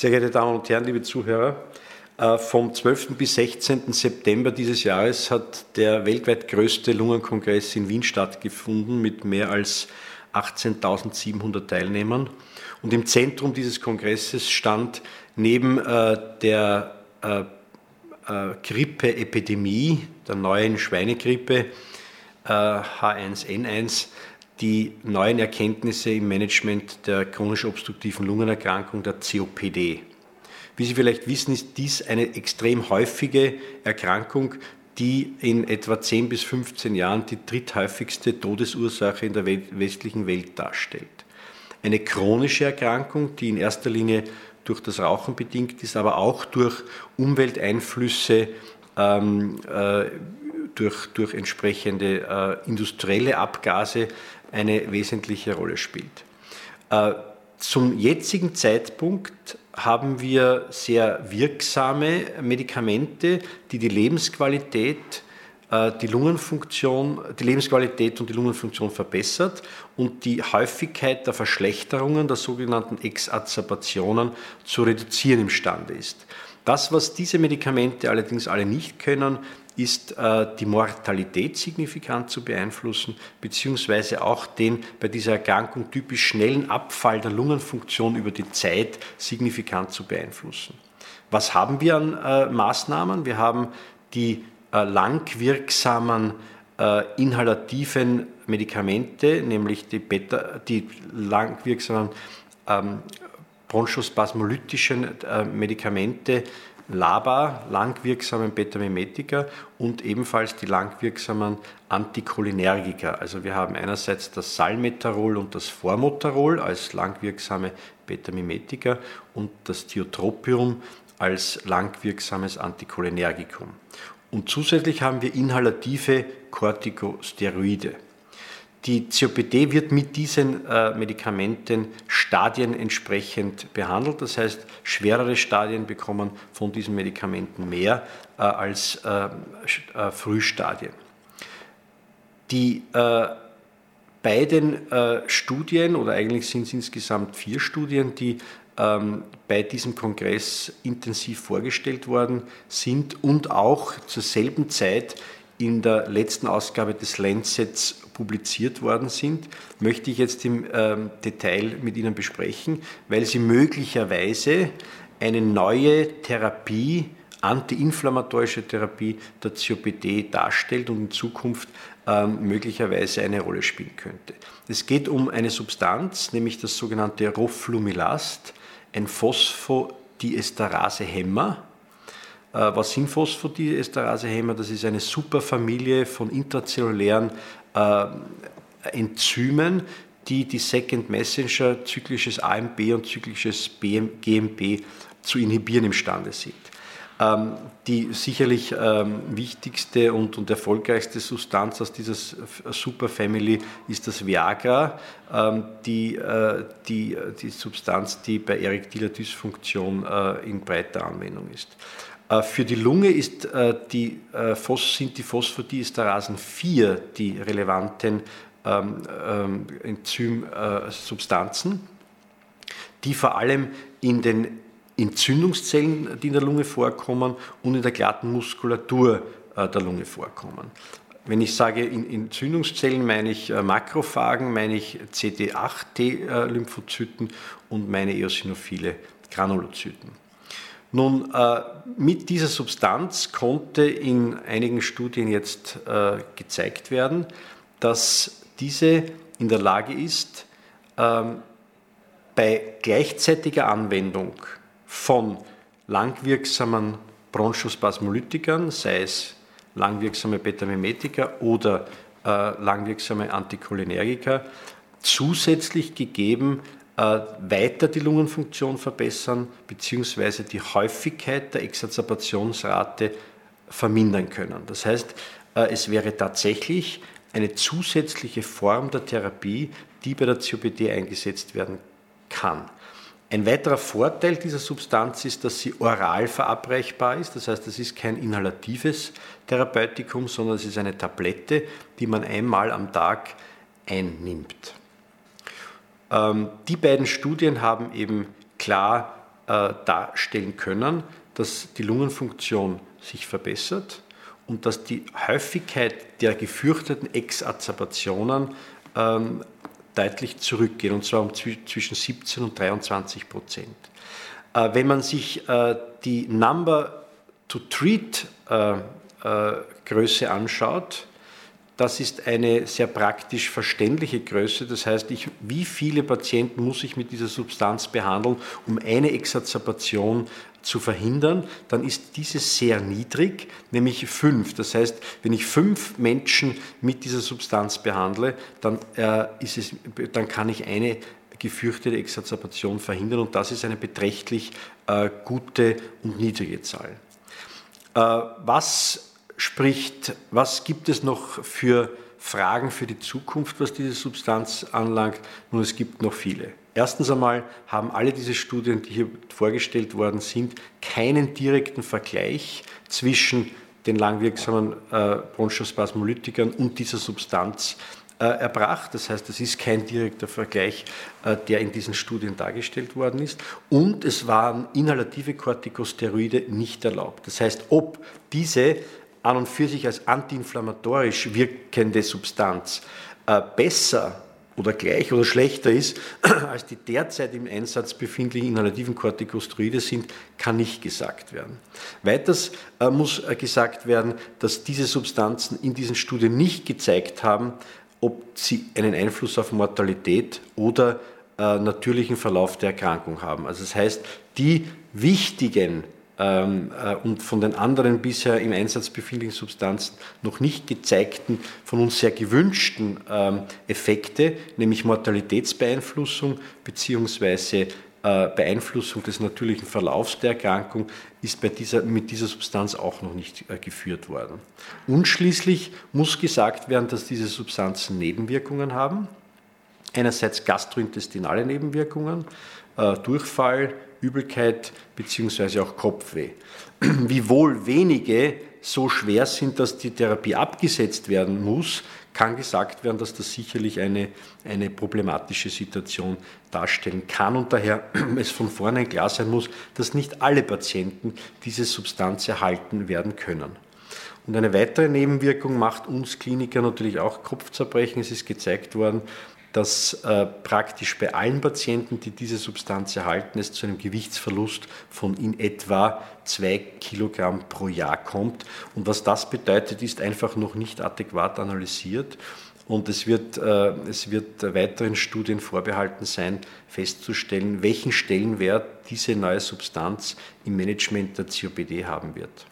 Sehr geehrte Damen und Herren, liebe Zuhörer, äh, vom 12. bis 16. September dieses Jahres hat der weltweit größte Lungenkongress in Wien stattgefunden mit mehr als 18.700 Teilnehmern. Und im Zentrum dieses Kongresses stand neben äh, der äh, äh, Grippeepidemie, der neuen Schweinegrippe H1N1, die neuen Erkenntnisse im Management der chronisch obstruktiven Lungenerkrankung, der COPD. Wie Sie vielleicht wissen, ist dies eine extrem häufige Erkrankung, die in etwa 10 bis 15 Jahren die dritthäufigste Todesursache in der westlichen Welt darstellt. Eine chronische Erkrankung, die in erster Linie durch das Rauchen bedingt ist, aber auch durch Umwelteinflüsse, ähm, äh, durch, durch entsprechende äh, industrielle Abgase eine wesentliche Rolle spielt. Äh, zum jetzigen Zeitpunkt haben wir sehr wirksame Medikamente, die die Lebensqualität, äh, die Lungenfunktion, die Lebensqualität und die Lungenfunktion verbessert und die Häufigkeit der Verschlechterungen, der sogenannten Exazerbationen, zu reduzieren imstande ist. Das, was diese Medikamente allerdings alle nicht können, ist äh, die Mortalität signifikant zu beeinflussen, beziehungsweise auch den bei dieser Erkrankung typisch schnellen Abfall der Lungenfunktion über die Zeit signifikant zu beeinflussen. Was haben wir an äh, Maßnahmen? Wir haben die äh, langwirksamen inhalativen Medikamente, nämlich die, Beta, die langwirksamen ähm, bronchospasmolytischen Medikamente, LABA, langwirksamen Betamimetika und ebenfalls die langwirksamen Anticholinergika. Also wir haben einerseits das Salmeterol und das Formoterol als langwirksame Betamimetika und das Tiotropium als langwirksames Anticholinergikum. Und zusätzlich haben wir inhalative Corticosteroide. Die COPD wird mit diesen äh, Medikamenten stadienentsprechend behandelt. Das heißt, schwerere Stadien bekommen von diesen Medikamenten mehr äh, als äh, Frühstadien. Die beiden Studien, oder eigentlich sind es insgesamt vier Studien, die ähm, bei diesem Kongress intensiv vorgestellt worden sind und auch zur selben Zeit in der letzten Ausgabe des Lancets publiziert worden sind, möchte ich jetzt im ähm, Detail mit Ihnen besprechen, weil sie möglicherweise eine neue Therapie, antiinflammatorische Therapie der COPD darstellt und in Zukunft ähm, möglicherweise eine Rolle spielen könnte. Es geht um eine Substanz, nämlich das sogenannte Roflumilast, ein Phosphodiesterase-Hämmer äh, was sind Phosphodiesterasehämmer? Das ist eine Superfamilie von intrazellulären äh, Enzymen, die die Second Messenger zyklisches AMP und zyklisches BM, GMP zu inhibieren imstande sind. Ähm, die sicherlich ähm, wichtigste und, und, erfolgreichste Substanz aus dieser Superfamily ist das Viagra, ähm, die, äh, die, die Substanz, die bei erektiler Dysfunktion äh, in breiter Anwendung ist. Äh, für die Lunge ist, äh, die, äh, sind die Phosphodiesterasen 4 die relevanten ähm, ähm, Enzymsubstanzen, die vor allem in den Entzündungszellen, die in der Lunge vorkommen, und in der glatten Muskulatur der Lunge vorkommen. Wenn ich sage Entzündungszellen, meine ich Makrophagen, meine ich CD8-T-Lymphozyten und meine eosinophile Granulozyten. Nun, äh, mit dieser Substanz konnte in einigen Studien jetzt äh, gezeigt werden, dass diese in der Lage ist, ähm, bei gleichzeitiger Anwendung von langwirksamen Bronchospasmolytikern, sei es langwirksame Betamimetika oder äh, langwirksame Anticholinergika, zusätzlich gegeben äh, weiter die Lungenfunktion verbessern bzw. die Häufigkeit der Exazerbationsrate vermindern können. Das heißt, äh, es wäre tatsächlich eine zusätzliche Form der Therapie, die bei der COPD eingesetzt werden kann. Ein weiterer Vorteil dieser Substanz ist, dass sie oral verabreichbar ist. Das heißt, es ist kein inhalatives Therapeutikum, sondern es ist eine Tablette, die man einmal am Tag einnimmt. Ähm, die beiden Studien haben eben klar äh, darstellen können, dass die Lungenfunktion sich verbessert und dass die Häufigkeit der gefürchteten Exazerbationen ähm, deutlich zurückgeht, und zwar um zwischen 17 und 23 Prozent. Äh, wenn man sich äh, die Number to Treat äh, Größe anschaut, das ist eine sehr praktisch verständliche Größe. Das heißt, ich, wie viele Patienten muss ich mit dieser Substanz behandeln, um eine Exazerbation zu verhindern, dann ist diese sehr niedrig, nämlich fünf. Das heißt, wenn ich fünf Menschen mit dieser Substanz behandle, dann, äh, ist es, dann kann ich eine gefürchtete Exazerbation verhindern und das ist eine beträchtlich äh, gute und niedrige Zahl. Äh, was spricht, was gibt es noch für Fragen für die Zukunft, was diese Substanz anlangt? Nun, es gibt noch viele. Erstens einmal haben alle diese Studien, die hier vorgestellt worden sind, keinen direkten Vergleich zwischen den langwirksamen äh, Bronchospasmolytikern und dieser Substanz äh, erbracht. Das heißt, es ist kein direkter Vergleich, äh, der in diesen Studien dargestellt worden ist. Und es waren inhalative Corticosteroide nicht erlaubt. Das heißt, ob diese an und für sich als antiinflammatorisch wirkende Substanz äh, besser oder gleich oder schlechter ist, als die derzeit im Einsatz befindlichen inhalativen Corticosteroide sind, kann nicht gesagt werden. Weiters äh, muss äh, gesagt werden, dass diese Substanzen in diesen Studien nicht gezeigt haben, ob sie einen Einfluss auf Mortalität oder natürlichen Verlauf der Erkrankung haben. Also das heißt, die wichtigen ähm, äh, und von den anderen bisher im Einsatz befindlichen Substanzen noch nicht gezeigten, von uns sehr gewünschten ähm, Effekte, nämlich Mortalitätsbeeinflussung bzw. Äh, Beeinflussung des natürlichen Verlaufs der Erkrankung ist bei dieser, mit dieser Substanz auch noch nicht äh, geführt worden. Und schließlich muss gesagt werden, dass diese Substanzen Nebenwirkungen haben. Einerseits gastrointestinale Nebenwirkungen, Durchfall, Übelkeit bzw. auch Kopfweh. Wiewohl wenige so schwer sind, dass die Therapie abgesetzt werden muss, kann gesagt werden, dass das sicherlich eine, eine problematische Situation darstellen kann und daher es von vornherein klar sein muss, dass nicht alle Patienten diese Substanz erhalten werden können. Und eine weitere Nebenwirkung macht uns Kliniker natürlich auch Kopfzerbrechen. Es ist gezeigt worden, dass äh, praktisch bei allen Patienten, die diese Substanz erhalten, es zu einem Gewichtsverlust von in etwa zwei Kilogramm pro Jahr kommt. Und was das bedeutet, ist einfach noch nicht adäquat analysiert. Und es wird, äh, es wird weiteren Studien vorbehalten sein, festzustellen, welchen Stellenwert diese neue Substanz im Management der COPD haben wird.